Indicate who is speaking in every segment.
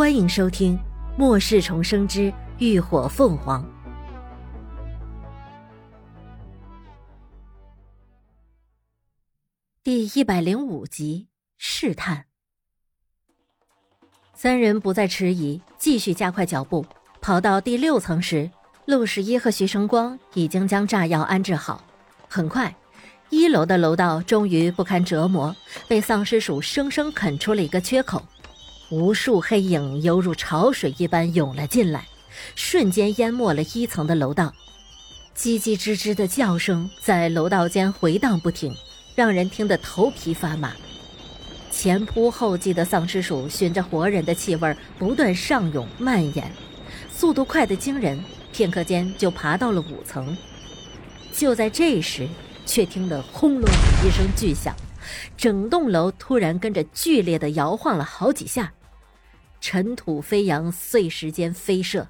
Speaker 1: 欢迎收听《末世重生之浴火凤凰》第一百零五集。试探，三人不再迟疑，继续加快脚步。跑到第六层时，陆十一和徐成光已经将炸药安置好。很快，一楼的楼道终于不堪折磨，被丧尸鼠生生啃出了一个缺口。无数黑影犹如潮水一般涌了进来，瞬间淹没了一层的楼道。叽叽吱吱的叫声在楼道间回荡不停，让人听得头皮发麻。前仆后继的丧尸鼠循着活人的气味不断上涌蔓延，速度快得惊人，片刻间就爬到了五层。就在这时，却听得轰隆一声巨响，整栋楼突然跟着剧烈的摇晃了好几下。尘土飞扬，碎石间飞射，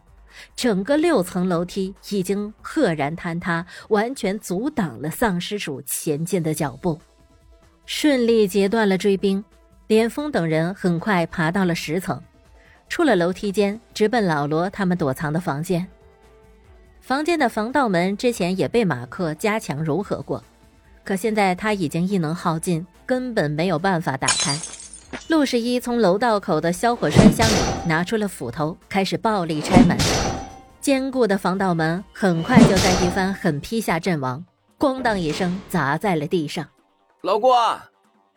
Speaker 1: 整个六层楼梯已经赫然坍塌，完全阻挡了丧尸鼠前进的脚步，顺利截断了追兵。连峰等人很快爬到了十层，出了楼梯间，直奔老罗他们躲藏的房间。房间的防盗门之前也被马克加强柔和过，可现在他已经异能耗尽，根本没有办法打开。陆十一从楼道口的销火栓箱里拿出了斧头，开始暴力拆门。坚固的防盗门很快就在一番狠劈下阵亡，咣当一声砸在了地上。
Speaker 2: 老郭，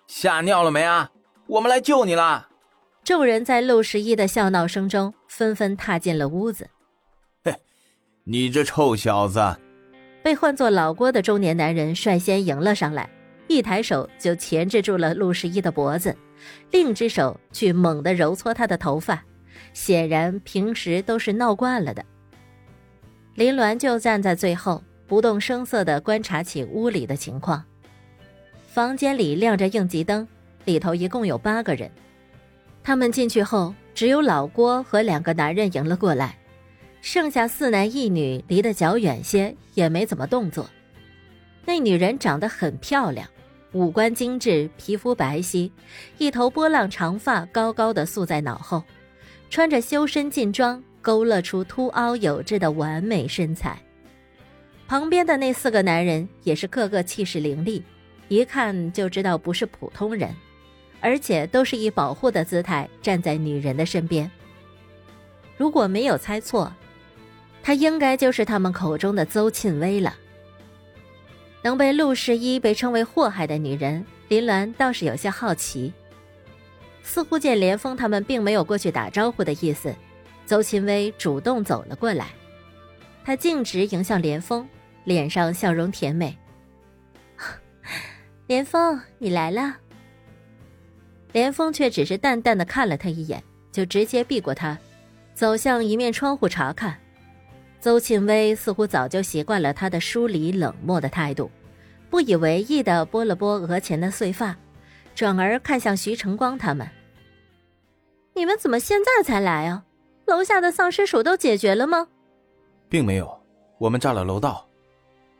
Speaker 2: 吓尿了没啊？我们来救你了。
Speaker 1: 众人在陆十一的笑闹声中纷纷踏进了屋子。
Speaker 2: 嘿，你这臭小子！
Speaker 1: 被唤作老郭的中年男人率先迎了上来，一抬手就钳制住了陆十一的脖子。另一只手去猛地揉搓他的头发，显然平时都是闹惯了的。林鸾就站在最后，不动声色地观察起屋里的情况。房间里亮着应急灯，里头一共有八个人。他们进去后，只有老郭和两个男人迎了过来，剩下四男一女离得较远些，也没怎么动作。那女人长得很漂亮。五官精致，皮肤白皙，一头波浪长发高高的束在脑后，穿着修身劲装，勾勒出凸凹有致的完美身材。旁边的那四个男人也是个个气势凌厉，一看就知道不是普通人，而且都是以保护的姿态站在女人的身边。如果没有猜错，他应该就是他们口中的邹沁薇了。能被陆十一被称为祸害的女人，林鸾倒是有些好奇。似乎见连峰他们并没有过去打招呼的意思，邹秦薇主动走了过来。她径直迎向连峰，脸上笑容甜美。连峰，你来了。连峰却只是淡淡的看了他一眼，就直接避过他，走向一面窗户查看。邹庆威似乎早就习惯了他的疏离冷漠的态度，不以为意的拨了拨额前的碎发，转而看向徐成光他们：“你们怎么现在才来啊？楼下的丧尸鼠都解决了吗？”“
Speaker 2: 并没有，我们炸了楼道。”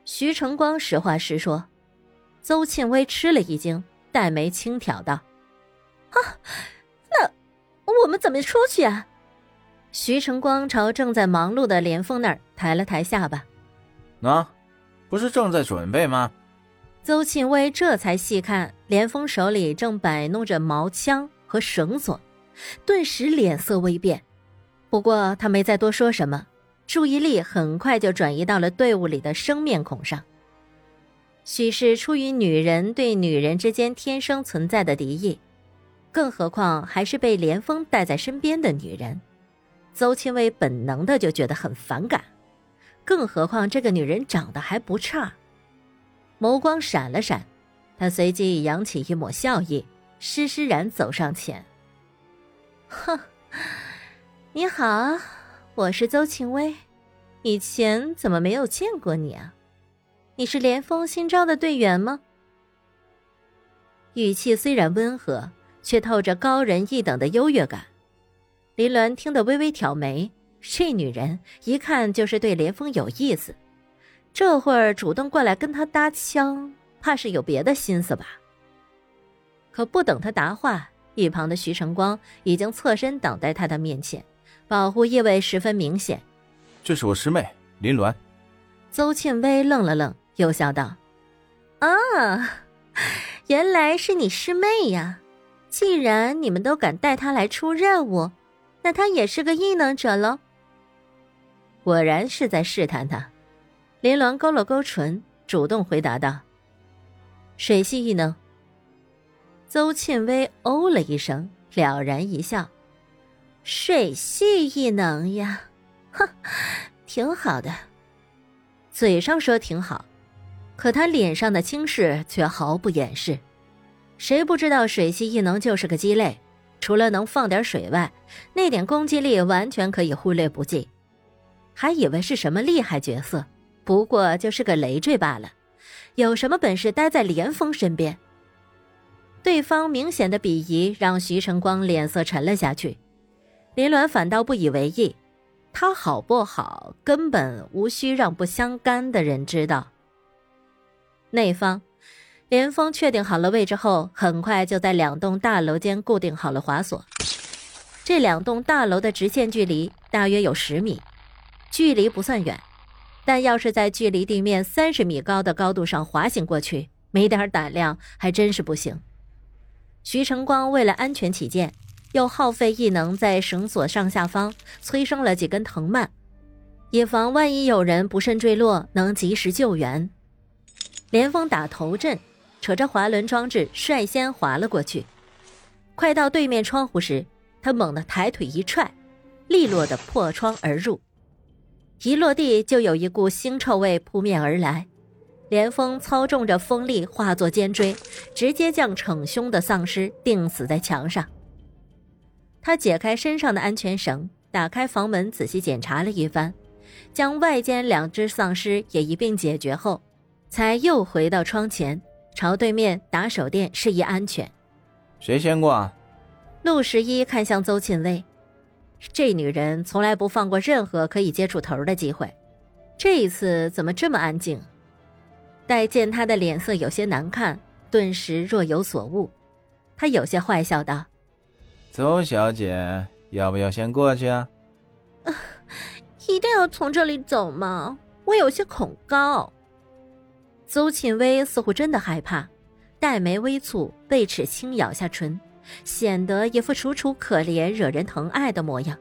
Speaker 1: 徐成光实话实说。邹庆威吃了一惊，黛眉轻挑道：“啊，那我们怎么出去啊？”徐成光朝正在忙碌的连峰那儿抬了抬下巴，
Speaker 2: 啊，不是正在准备吗？
Speaker 1: 邹庆威这才细看，连峰手里正摆弄着毛枪和绳索，顿时脸色微变。不过他没再多说什么，注意力很快就转移到了队伍里的生面孔上。许是出于女人对女人之间天生存在的敌意，更何况还是被连峰带在身边的女人。邹清薇本能的就觉得很反感，更何况这个女人长得还不差。眸光闪了闪，他随即扬起一抹笑意，施施然走上前：“哼，你好，我是邹清薇，以前怎么没有见过你啊？你是连峰新招的队员吗？”语气虽然温和，却透着高人一等的优越感。林鸾听得微微挑眉，这女人一看就是对连峰有意思，这会儿主动过来跟他搭腔，怕是有别的心思吧？可不等他答话，一旁的徐晨光已经侧身挡在他的面前，保护意味十分明显。
Speaker 2: 这是我师妹林鸾。
Speaker 1: 邹庆威愣了愣，又笑道：“啊，原来是你师妹呀！既然你们都敢带她来出任务，那他也是个异能者喽。”果然是在试探他。林鸾勾了勾唇，主动回答道：“水系异能。”邹庆威哦了一声，了然一笑：“水系异能呀，哼，挺好的。”嘴上说挺好，可他脸上的轻视却毫不掩饰。谁不知道水系异能就是个鸡肋，除了能放点水外，那点攻击力完全可以忽略不计。还以为是什么厉害角色，不过就是个累赘罢了。有什么本事待在连峰身边？对方明显的鄙夷让徐晨光脸色沉了下去，林鸾反倒不以为意。他好不好，根本无需让不相干的人知道。那方，连峰确定好了位置后，很快就在两栋大楼间固定好了滑索。这两栋大楼的直线距离大约有十米，距离不算远，但要是在距离地面三十米高的高度上滑行过去，没点胆量还真是不行。徐成光为了安全起见。又耗费异能在绳索上下方催生了几根藤蔓，以防万一有人不慎坠落，能及时救援。连峰打头阵，扯着滑轮装置率先滑了过去。快到对面窗户时，他猛地抬腿一踹，利落的破窗而入。一落地就有一股腥臭味扑面而来，连峰操纵着风力化作尖锥，直接将逞凶的丧尸钉死在墙上。他解开身上的安全绳，打开房门，仔细检查了一番，将外间两只丧尸也一并解决后，才又回到窗前，朝对面打手电示意安全。
Speaker 2: 谁先过？
Speaker 1: 陆十一看向邹庆威，这女人从来不放过任何可以接触头的机会，这一次怎么这么安静？待见他的脸色有些难看，顿时若有所悟，他有些坏笑道。
Speaker 2: 邹小姐，要不要先过去啊？
Speaker 1: 一定要从这里走吗？我有些恐高。邹庆威似乎真的害怕，黛眉微蹙，贝齿轻咬下唇，显得一副楚楚可怜、惹人疼爱的模样。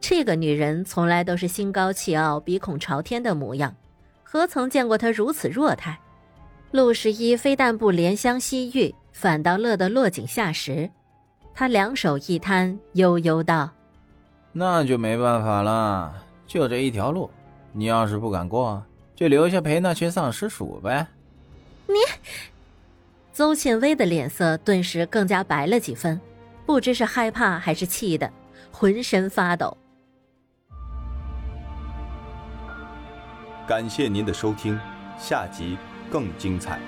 Speaker 1: 这个女人从来都是心高气傲、鼻孔朝天的模样，何曾见过她如此弱态？陆十一非但不怜香惜玉，反倒乐得落井下石。他两手一摊，悠悠道：“
Speaker 2: 那就没办法了，就这一条路。你要是不敢过，就留下陪那群丧尸鼠呗。”
Speaker 1: 你，邹庆威的脸色顿时更加白了几分，不知是害怕还是气的，浑身发抖。
Speaker 3: 感谢您的收听，下集更精彩。